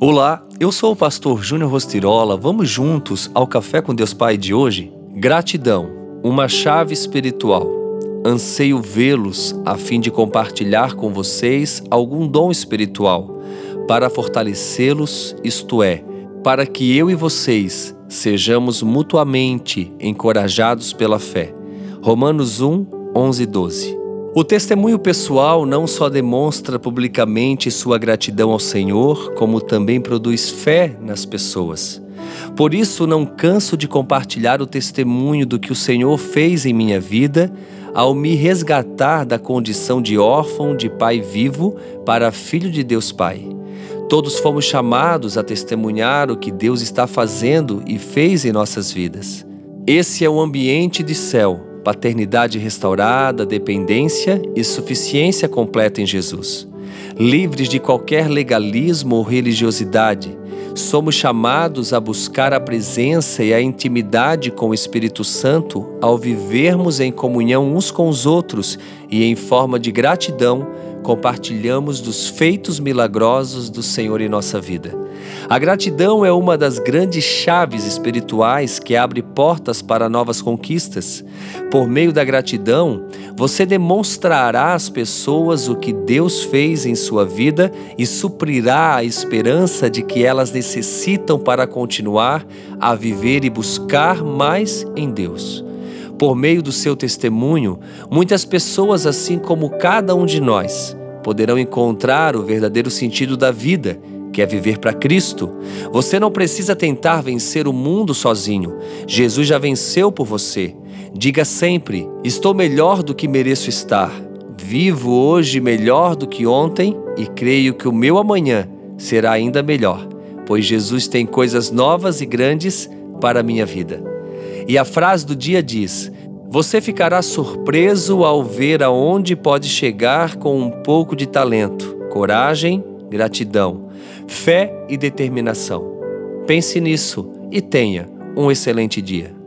Olá, eu sou o pastor Júnior Rostirola. Vamos juntos ao Café com Deus Pai de hoje? Gratidão, uma chave espiritual. Anseio vê-los a fim de compartilhar com vocês algum dom espiritual, para fortalecê-los, isto é, para que eu e vocês sejamos mutuamente encorajados pela fé. Romanos 1, 11 e 12. O testemunho pessoal não só demonstra publicamente sua gratidão ao Senhor, como também produz fé nas pessoas. Por isso, não canso de compartilhar o testemunho do que o Senhor fez em minha vida ao me resgatar da condição de órfão de pai vivo para filho de Deus Pai. Todos fomos chamados a testemunhar o que Deus está fazendo e fez em nossas vidas. Esse é o ambiente de céu paternidade restaurada, dependência e suficiência completa em Jesus. Livres de qualquer legalismo ou religiosidade, somos chamados a buscar a presença e a intimidade com o Espírito Santo ao vivermos em comunhão uns com os outros e em forma de gratidão compartilhamos dos feitos milagrosos do Senhor em nossa vida. A gratidão é uma das grandes chaves espirituais que abre portas para novas conquistas. Por meio da gratidão, você demonstrará às pessoas o que Deus fez em sua vida e suprirá a esperança de que elas necessitam para continuar a viver e buscar mais em Deus. Por meio do seu testemunho, muitas pessoas, assim como cada um de nós, poderão encontrar o verdadeiro sentido da vida, que é viver para Cristo. Você não precisa tentar vencer o mundo sozinho. Jesus já venceu por você. Diga sempre: estou melhor do que mereço estar. Vivo hoje melhor do que ontem e creio que o meu amanhã será ainda melhor, pois Jesus tem coisas novas e grandes para a minha vida. E a frase do dia diz: Você ficará surpreso ao ver aonde pode chegar com um pouco de talento, coragem, gratidão, fé e determinação. Pense nisso e tenha um excelente dia.